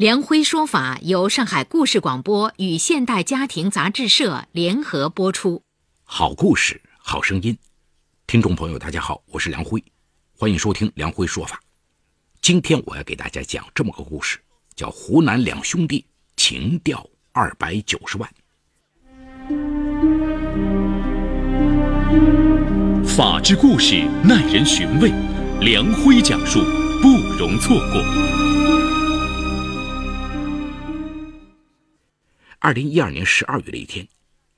梁辉说法由上海故事广播与现代家庭杂志社联合播出。好故事，好声音，听众朋友，大家好，我是梁辉，欢迎收听梁辉说法。今天我要给大家讲这么个故事，叫《湖南两兄弟情调二百九十万》。法治故事耐人寻味，梁辉讲述不容错过。二零一二年十二月的一天，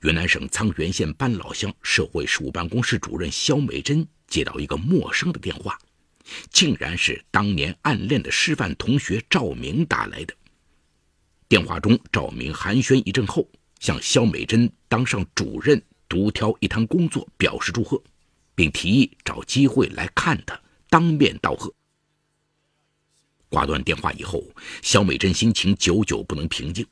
云南省沧源县班老乡社会事务办公室主任肖美珍接到一个陌生的电话，竟然是当年暗恋的师范同学赵明打来的。电话中，赵明寒暄一阵后，向肖美珍当上主任独挑一摊工作表示祝贺，并提议找机会来看他，当面道贺。挂断电话以后，肖美珍心情久久不能平静。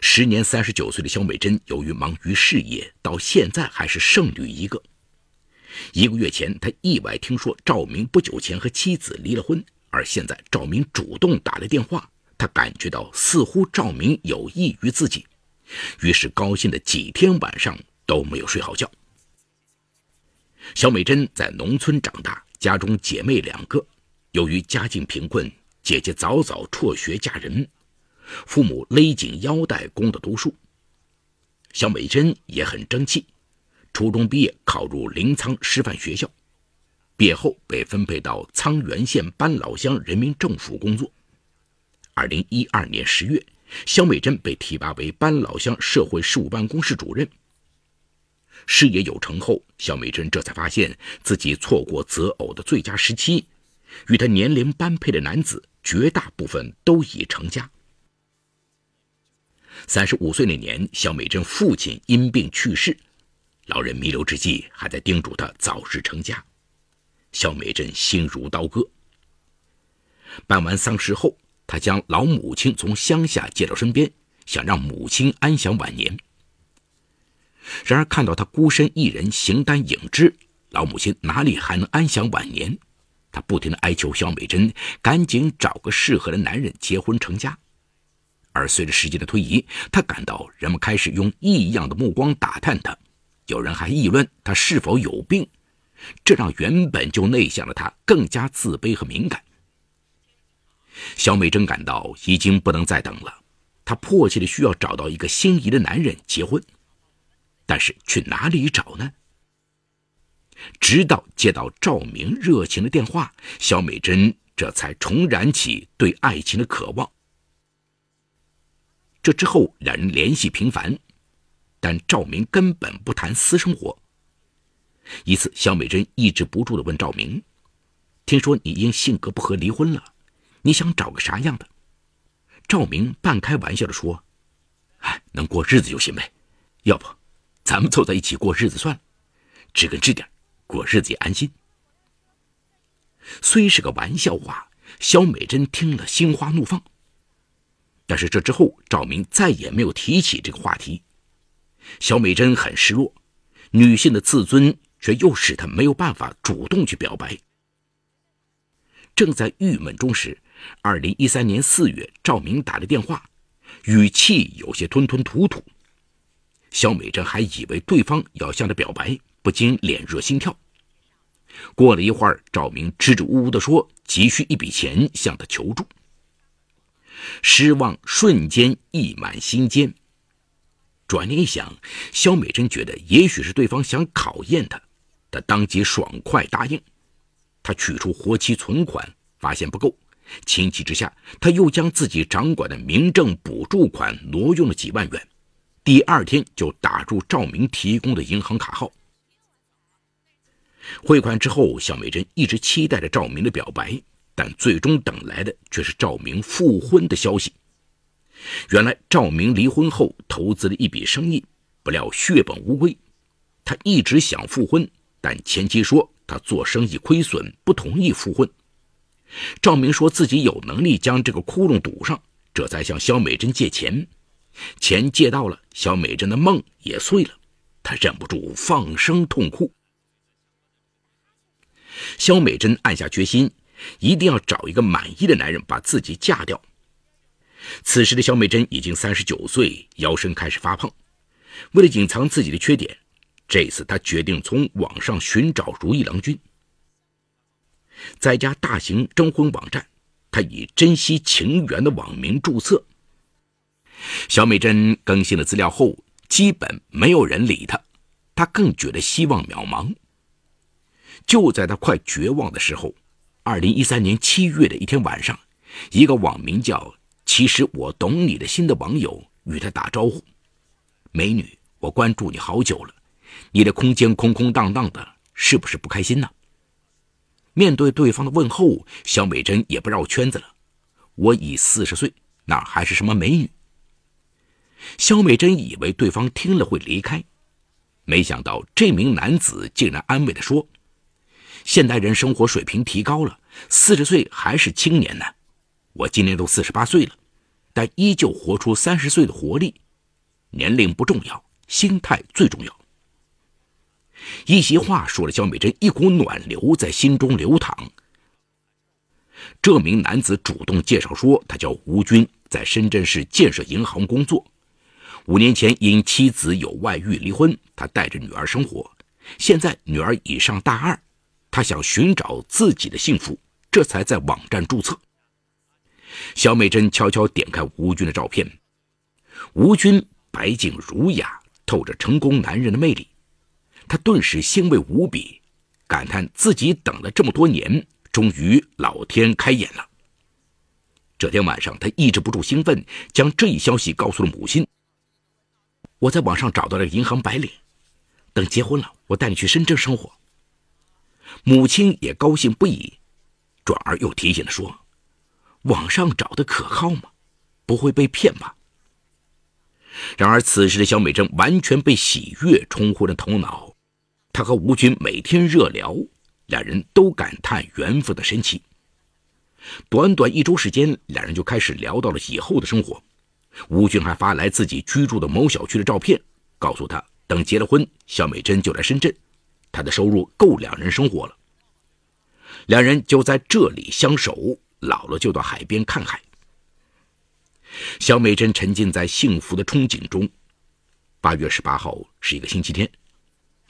时年三十九岁的肖美珍，由于忙于事业，到现在还是剩女一个。一个月前，她意外听说赵明不久前和妻子离了婚，而现在赵明主动打来电话，她感觉到似乎赵明有意于自己，于是高兴的几天晚上都没有睡好觉。肖美珍在农村长大，家中姐妹两个，由于家境贫困，姐姐早早辍学嫁人。父母勒紧腰带供他读书。肖美珍也很争气，初中毕业考入临沧师范学校，毕业后被分配到沧源县班老乡人民政府工作。二零一二年十月，肖美珍被提拔为班老乡社会事务办公室主任。事业有成后，肖美珍这才发现自己错过择偶的最佳时期，与她年龄般配的男子绝大部分都已成家。三十五岁那年，肖美珍父亲因病去世，老人弥留之际还在叮嘱她早日成家。肖美珍心如刀割。办完丧事后，她将老母亲从乡下接到身边，想让母亲安享晚年。然而看到她孤身一人形单影只，老母亲哪里还能安享晚年？她不停的哀求肖美珍赶紧找个适合的男人结婚成家。而随着时间的推移，他感到人们开始用异样的目光打探他，有人还议论他是否有病，这让原本就内向的他更加自卑和敏感。小美珍感到已经不能再等了，她迫切的需要找到一个心仪的男人结婚，但是去哪里找呢？直到接到赵明热情的电话，小美珍这才重燃起对爱情的渴望。这之后，两人联系频繁，但赵明根本不谈私生活。一次，肖美珍抑制不住的问赵明：“听说你因性格不合离婚了，你想找个啥样的？”赵明半开玩笑的说：“哎，能过日子就行呗，要不，咱们凑在一起过日子算了，知根知底，过日子也安心。”虽是个玩笑话，肖美珍听了心花怒放。但是这之后，赵明再也没有提起这个话题。小美珍很失落，女性的自尊却又使她没有办法主动去表白。正在郁闷中时，二零一三年四月，赵明打了电话，语气有些吞吞吐吐。小美珍还以为对方要向她表白，不禁脸热心跳。过了一会儿，赵明支支吾吾地说：“急需一笔钱，向她求助。”失望瞬间溢满心间。转念一想，肖美珍觉得也许是对方想考验她，她当即爽快答应。她取出活期存款，发现不够，情急之下，她又将自己掌管的民政补助款挪用了几万元。第二天就打入赵明提供的银行卡号。汇款之后，肖美珍一直期待着赵明的表白。但最终等来的却是赵明复婚的消息。原来赵明离婚后投资了一笔生意，不料血本无归。他一直想复婚，但前妻说他做生意亏损，不同意复婚。赵明说自己有能力将这个窟窿堵上，这才向肖美珍借钱。钱借到了，肖美珍的梦也碎了，她忍不住放声痛哭。肖美珍暗下决心，一定要找一个满意的男人把自己嫁掉。此时的小美珍已经三十九岁，腰身开始发胖。为了隐藏自己的缺点。这次，她决定从网上寻找如意郎君。在一家大型征婚网站，她以“珍惜情缘”的网名注册。小美珍更新了资料后，基本没有人理她，她更觉得希望渺茫。就在她快绝望的时候，二零一三年七月的一天晚上，一个网名叫“其实我懂你的心”的网友与他打招呼：“美女，我关注你好久了。”你的空间空空荡荡的，是不是不开心呢？面对对方的问候，小美珍也不绕圈子了。我已四十岁，哪还是什么美女？肖美珍以为对方听了会离开，没想到这名男子竟然安慰地说：“现代人生活水平提高了，四十岁还是青年呢。我今年都四十八岁了，但依旧活出三十岁的活力。年龄不重要，心态最重要。”一席话说了，肖美珍一股暖流在心中流淌。这名男子主动介绍说，他叫吴军，在深圳市建设银行工作。五年前因妻子有外遇离婚，他带着女儿生活。现在女儿已上大二，他想寻找自己的幸福，这才在网站注册。小美珍悄悄点开吴军的照片，吴军白净儒雅，透着成功男人的魅力。他顿时欣慰无比，感叹自己等了这么多年，终于老天开眼了。这天晚上，他抑制不住兴奋，将这一消息告诉了母亲。我在网上找到了银行白领，等结婚了，我带你去深圳生活。母亲也高兴不已，转而又提醒他说：“网上找的可靠吗？不会被骗吧？”然而，此时的小美珍完全被喜悦冲昏了头脑。他和吴军每天热聊，两人都感叹缘分的神奇。短短一周时间，两人就开始聊到了以后的生活。吴军还发来自己居住的某小区的照片，告诉他等结了婚，小美珍就来深圳，他的收入够两人生活了。两人就在这里相守，老了就到海边看海。小美珍沉浸在幸福的憧憬中。八月十八号是一个星期天。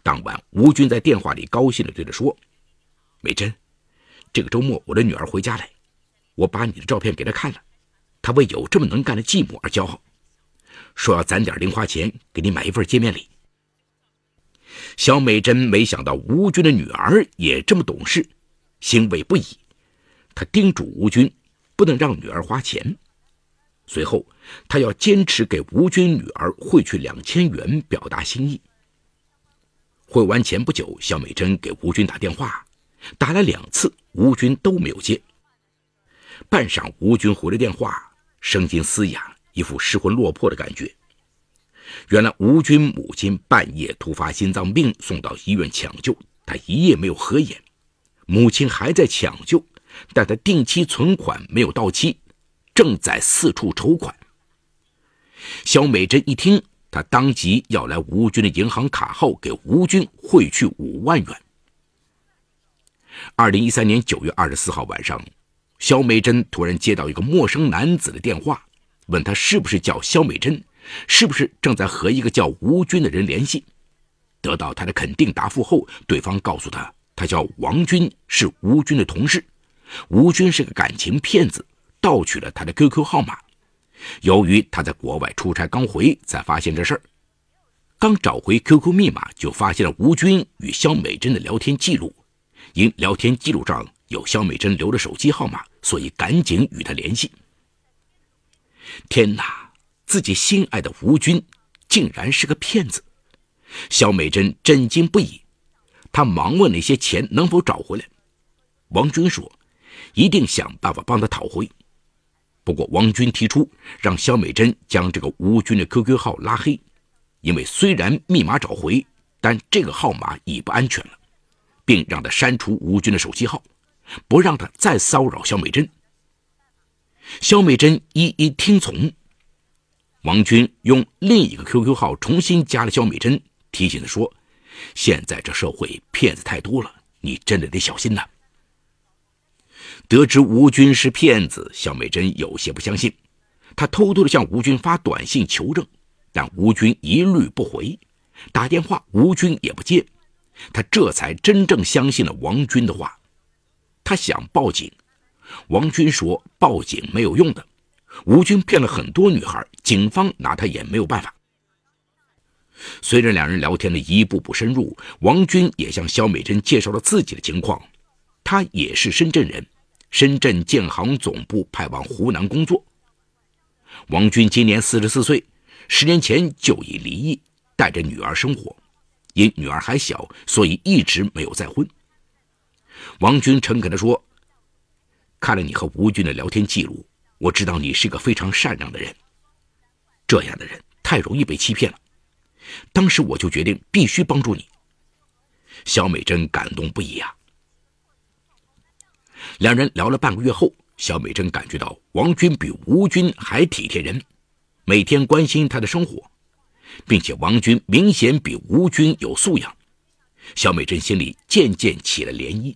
当晚，吴军在电话里高兴地对他说：“美珍，这个周末我的女儿回家来，我把你的照片给她看了，她为有这么能干的继母而骄傲，说要攒点零花钱给你买一份见面礼。”小美珍没想到吴军的女儿也这么懂事，欣慰不已。她叮嘱吴军不能让女儿花钱，随后她要坚持给吴军女儿汇去两千元，表达心意。汇完钱不久，肖美珍给吴军打电话，打了两次，吴军都没有接。半晌，吴军回了电话，声音嘶哑，一副失魂落魄的感觉。原来吴军母亲半夜突发心脏病，送到医院抢救，他一夜没有合眼。母亲还在抢救，但他定期存款没有到期，正在四处筹款。肖美珍一听。他当即要来吴军的银行卡号，给吴军汇去五万元。二零一三年九月二十四号晚上，肖美珍突然接到一个陌生男子的电话，问他是不是叫肖美珍，是不是正在和一个叫吴军的人联系。得到他的肯定答复后，对方告诉他，他叫王军，是吴军的同事。吴军是个感情骗子，盗取了他的 QQ 号码。由于他在国外出差刚回，才发现这事儿。刚找回 QQ 密码，就发现了吴军与肖美珍的聊天记录。因聊天记录上有肖美珍留的手机号码，所以赶紧与他联系。天哪，自己心爱的吴军竟然是个骗子！肖美珍震惊不已，她忙问那些钱能否找回来。王军说：“一定想办法帮他讨回。”不过，王军提出让肖美珍将这个吴军的 QQ 号拉黑，因为虽然密码找回，但这个号码已不安全了，并让他删除吴军的手机号，不让他再骚扰肖美珍。肖美珍一一听从。王军用另一个 QQ 号重新加了肖美珍，提醒她说：“现在这社会骗子太多了，你真的得小心呐。”得知吴军是骗子，肖美珍有些不相信，她偷偷的向吴军发短信求证，但吴军一律不回，打电话吴军也不接，她这才真正相信了王军的话。她想报警，王军说报警没有用的。吴军骗了很多女孩，警方拿他也没有办法。随着两人聊天的一步步深入，王军也向肖美珍介绍了自己的情况。他也是深圳人，深圳建行总部派往湖南工作。王军今年四十四岁，十年前就已离异，带着女儿生活。因女儿还小，所以一直没有再婚。王军诚恳地说：“看了你和吴军的聊天记录。”我知道你是个非常善良的人，这样的人太容易被欺骗了。当时我就决定必须帮助你。小美珍感动不已啊！两人聊了半个月后，小美珍感觉到王军比吴军还体贴人，每天关心她的生活，并且王军明显比吴军有素养。小美珍心里渐渐起了涟漪。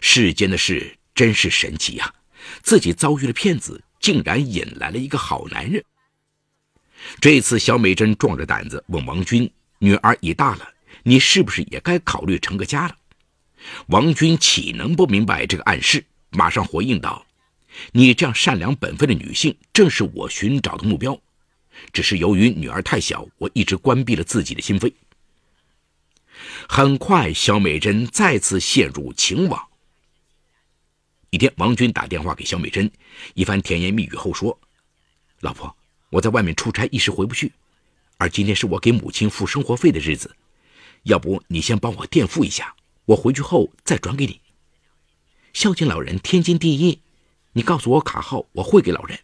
世间的事真是神奇呀！自己遭遇了骗子，竟然引来了一个好男人。这次，小美珍壮着胆子问王军：“女儿已大了，你是不是也该考虑成个家了？”王军岂能不明白这个暗示？马上回应道：“你这样善良本分的女性，正是我寻找的目标。只是由于女儿太小，我一直关闭了自己的心扉。”很快，小美珍再次陷入情网。一天，王军打电话给肖美珍，一番甜言蜜语后说：“老婆，我在外面出差，一时回不去，而今天是我给母亲付生活费的日子，要不你先帮我垫付一下，我回去后再转给你。孝敬老人天经地义，你告诉我卡号，我汇给老人。”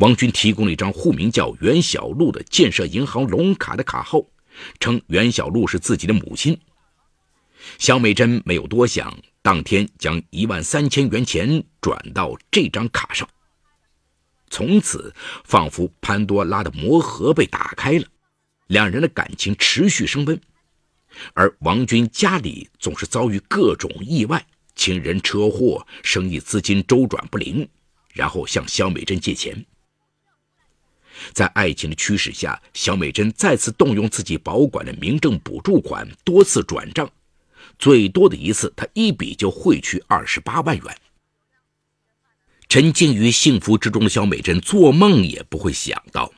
王军提供了一张户名叫袁小璐的建设银行龙卡的卡号，称袁小璐是自己的母亲。肖美珍没有多想。当天将一万三千元钱转到这张卡上，从此仿佛潘多拉的魔盒被打开了，两人的感情持续升温。而王军家里总是遭遇各种意外，亲人车祸，生意资金周转不灵，然后向肖美珍借钱。在爱情的驱使下，肖美珍再次动用自己保管的民政补助款，多次转账。最多的一次，他一笔就汇去二十八万元。沉浸于幸福之中的肖美珍做梦也不会想到，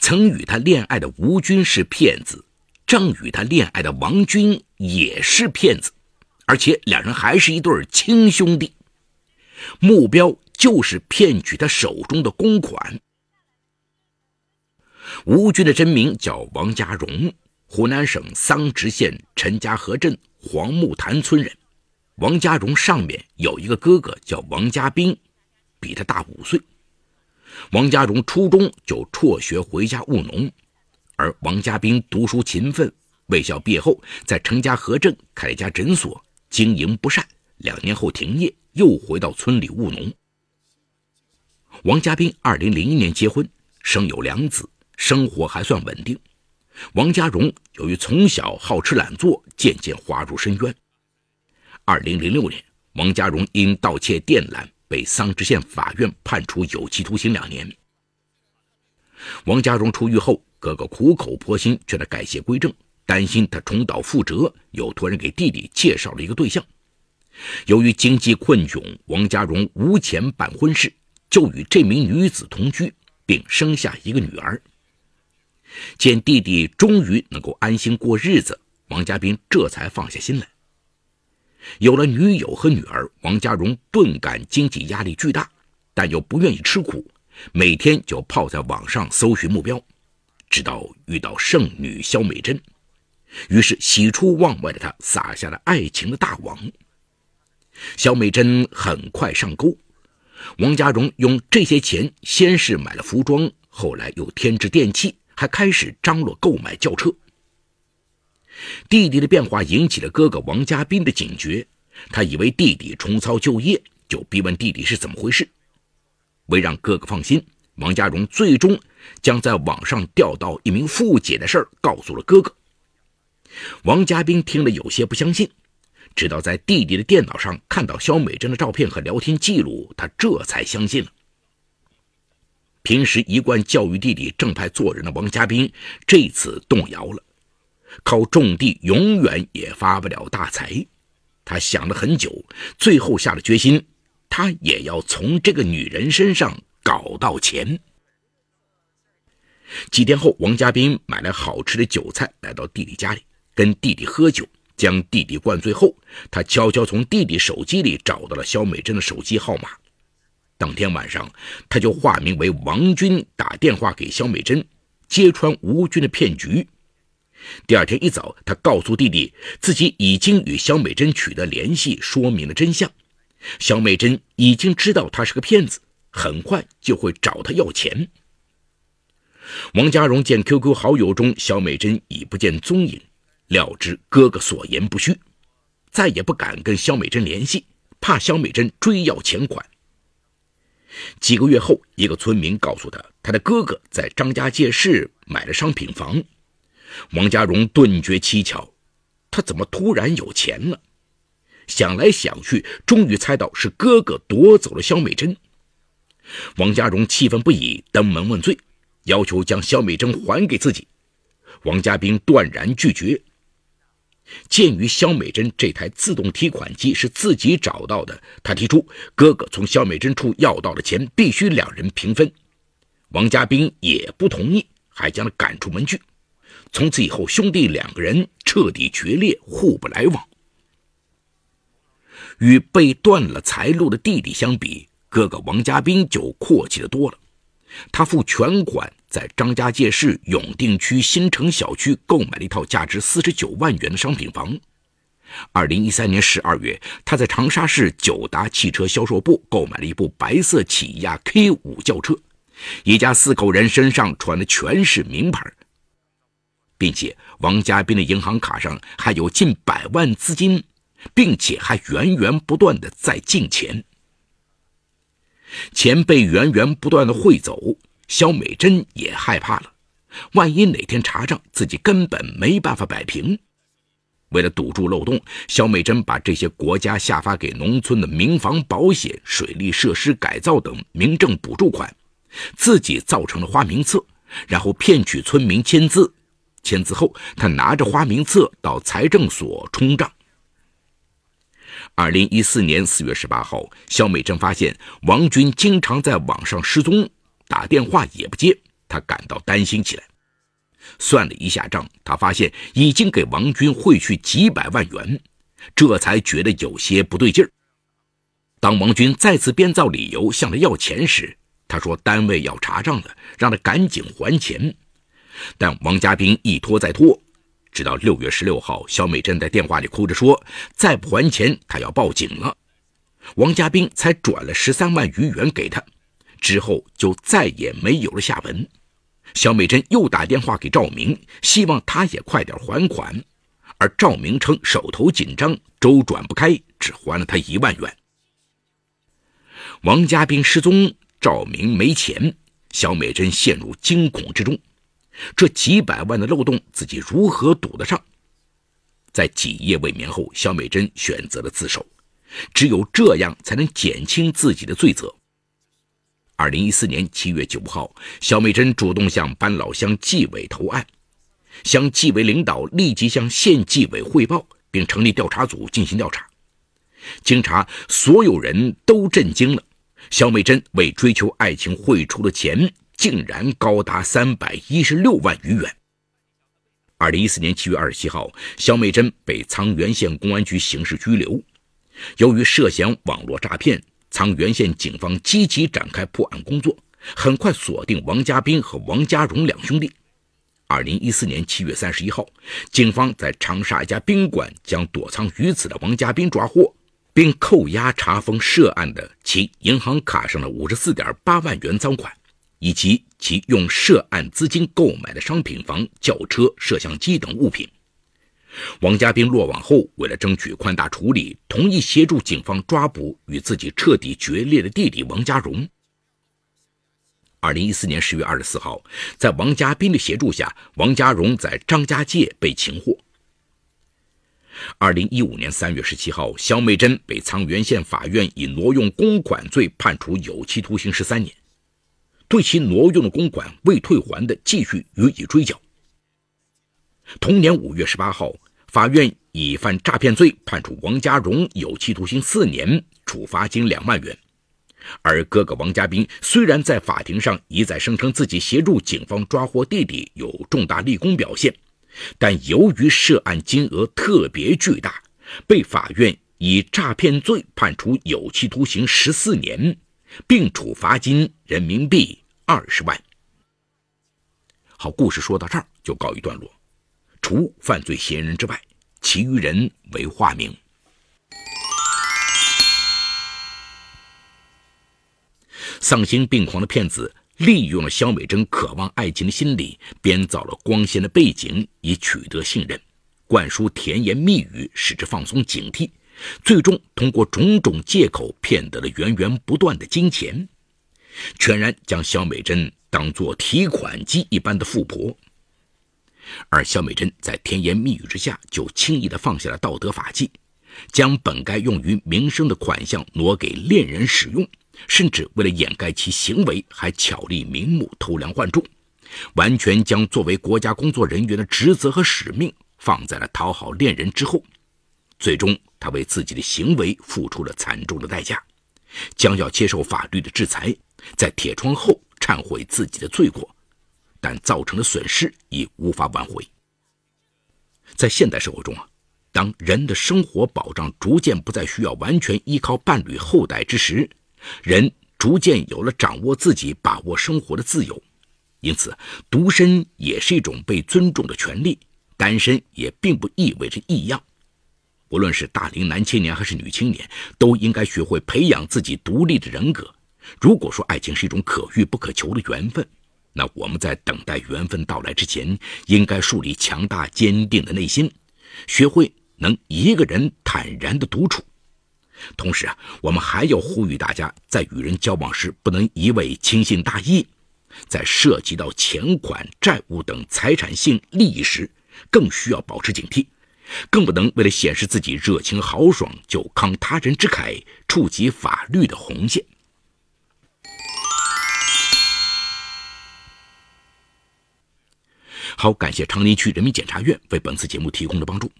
曾与她恋爱的吴军是骗子，正与她恋爱的王军也是骗子，而且两人还是一对亲兄弟。目标就是骗取他手中的公款。吴军的真名叫王家荣，湖南省桑植县陈家河镇。黄木潭村人，王家荣上面有一个哥哥叫王家兵，比他大五岁。王家荣初中就辍学回家务农，而王家兵读书勤奋，卫校毕业后在陈家河镇开了一家诊所，经营不善，两年后停业，又回到村里务农。王家兵二零零一年结婚，生有两子，生活还算稳定。王家荣由于从小好吃懒做，渐渐滑入深渊。二零零六年，王家荣因盗窃电缆被桑植县法院判处有期徒刑两年。王家荣出狱后，哥哥苦口婆心劝他改邪归正，担心他重蹈覆辙，又托人给弟弟介绍了一个对象。由于经济困窘，王家荣无钱办婚事，就与这名女子同居，并生下一个女儿。见弟弟终于能够安心过日子，王家斌这才放下心来。有了女友和女儿，王家荣顿感经济压力巨大，但又不愿意吃苦，每天就泡在网上搜寻目标，直到遇到剩女肖美珍，于是喜出望外的他撒下了爱情的大网。肖美珍很快上钩，王家荣用这些钱先是买了服装，后来又添置电器。还开始张罗购买轿车。弟弟的变化引起了哥哥王家斌的警觉，他以为弟弟重操旧业，就逼问弟弟是怎么回事。为让哥哥放心，王家荣最终将在网上钓到一名富姐的事儿告诉了哥哥。王家斌听了有些不相信，直到在弟弟的电脑上看到肖美珍的照片和聊天记录，他这才相信了。平时一贯教育弟弟正派做人的王家斌，这次动摇了。靠种地永远也发不了大财，他想了很久，最后下了决心，他也要从这个女人身上搞到钱。几天后，王家斌买来好吃的酒菜，来到弟弟家里，跟弟弟喝酒，将弟弟灌醉后，他悄悄从弟弟手机里找到了肖美珍的手机号码。当天晚上，他就化名为王军打电话给肖美珍，揭穿吴军的骗局。第二天一早，他告诉弟弟自己已经与肖美珍取得联系，说明了真相。肖美珍已经知道他是个骗子，很快就会找他要钱。王家荣见 QQ 好友中肖美珍已不见踪影，料知哥哥所言不虚，再也不敢跟肖美珍联系，怕肖美珍追要钱款。几个月后，一个村民告诉他，他的哥哥在张家界市买了商品房。王家荣顿觉蹊跷，他怎么突然有钱了？想来想去，终于猜到是哥哥夺走了肖美珍。王家荣气愤不已，登门问罪，要求将肖美珍还给自己。王家兵断然拒绝。鉴于肖美珍这台自动提款机是自己找到的，他提出哥哥从肖美珍处要到的钱必须两人平分。王家兵也不同意，还将他赶出门去。从此以后，兄弟两个人彻底决裂，互不来往。与被断了财路的弟弟相比，哥哥王家兵就阔气的多了。他付全款，在张家界市永定区新城小区购买了一套价值四十九万元的商品房。二零一三年十二月，他在长沙市九达汽车销售部购买了一部白色起亚 K 五轿车，一家四口人身上穿的全是名牌。并且王家斌的银行卡上还有近百万资金，并且还源源不断的在进钱。钱被源源不断的汇走，肖美珍也害怕了，万一哪天查账，自己根本没办法摆平。为了堵住漏洞，肖美珍把这些国家下发给农村的民房保险、水利设施改造等民政补助款，自己造成了花名册，然后骗取村民签字。签字后，他拿着花名册到财政所冲账。二零一四年四月十八号，肖美珍发现王军经常在网上失踪，打电话也不接，他感到担心起来。算了一下账，他发现已经给王军汇去几百万元，这才觉得有些不对劲儿。当王军再次编造理由向他要钱时，他说单位要查账了，让他赶紧还钱。但王家兵一拖再拖，直到六月十六号，肖美珍在电话里哭着说：“再不还钱，他要报警了。”王家兵才转了十三万余元给他，之后就再也没有了下文。小美珍又打电话给赵明，希望他也快点还款，而赵明称手头紧张，周转不开，只还了他一万元。王家兵失踪，赵明没钱，小美珍陷入惊恐之中。这几百万的漏洞，自己如何堵得上？在几夜未眠后，小美珍选择了自首，只有这样才能减轻自己的罪责。二零一四年七月九号，肖美珍主动向班老乡纪委投案，乡纪委领导立即向县纪委汇报，并成立调查组进行调查。经查，所有人都震惊了：肖美珍为追求爱情汇出的钱。竟然高达三百一十六万余元。二零一四年七月二十七号，肖美珍被沧源县公安局刑事拘留。由于涉嫌网络诈骗，沧源县警方积极展开破案工作，很快锁定王家斌和王家荣两兄弟。二零一四年七月三十一号，警方在长沙一家宾馆将躲藏于此的王家斌抓获，并扣押查封涉案的其银行卡上的五十四点八万元赃款。以及其用涉案资金购买的商品房、轿车、摄像机等物品。王家兵落网后，为了争取宽大处理，同意协助警方抓捕与自己彻底决裂的弟弟王家荣。二零一四年十月二十四号，在王家兵的协助下，王家荣在张家界被擒获。二零一五年三月十七号，肖美珍被沧源县法院以挪用公款罪判处有期徒刑十三年，对其挪用的公款未退还的，继续予以追缴。同年五月十八号。法院以犯诈骗罪判处王家荣有期徒刑四年，处罚金两万元。而哥哥王家兵虽然在法庭上一再声称自己协助警方抓获弟弟有重大立功表现，但由于涉案金额特别巨大，被法院以诈骗罪判处有期徒刑十四年，并处罚金人民币二十万。好，故事说到这儿就告一段落。除犯罪嫌疑人之外，其余人为化名。丧心病狂的骗子利用了肖美珍渴望爱情的心理，编造了光鲜的背景以取得信任，灌输甜言蜜语使之放松警惕，最终通过种种借口骗得了源源不断的金钱，全然将肖美珍当作提款机一般的富婆。而肖美珍在甜言蜜语之下，就轻易地放下了道德法纪，将本该用于民生的款项挪给恋人使用，甚至为了掩盖其行为，还巧立名目偷梁换柱，完全将作为国家工作人员的职责和使命放在了讨好恋人之后。最终，他为自己的行为付出了惨重的代价，将要接受法律的制裁，在铁窗后忏悔自己的罪过。但造成的损失已无法挽回。在现代社会中啊，当人的生活保障逐渐不再需要完全依靠伴侣后代之时，人逐渐有了掌握自己、把握生活的自由。因此，独身也是一种被尊重的权利，单身也并不意味着异样。无论是大龄男青年还是女青年，都应该学会培养自己独立的人格。如果说爱情是一种可遇不可求的缘分，那我们在等待缘分到来之前，应该树立强大坚定的内心，学会能一个人坦然的独处。同时啊，我们还要呼吁大家，在与人交往时，不能一味轻信大意，在涉及到钱款、债务等财产性利益时，更需要保持警惕，更不能为了显示自己热情豪爽，就慷他人之慨，触及法律的红线。好，感谢长宁区人民检察院为本次节目提供的帮助。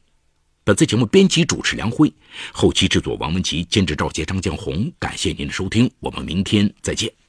本次节目编辑主持梁辉，后期制作王文琪，监制赵杰、张建红。感谢您的收听，我们明天再见。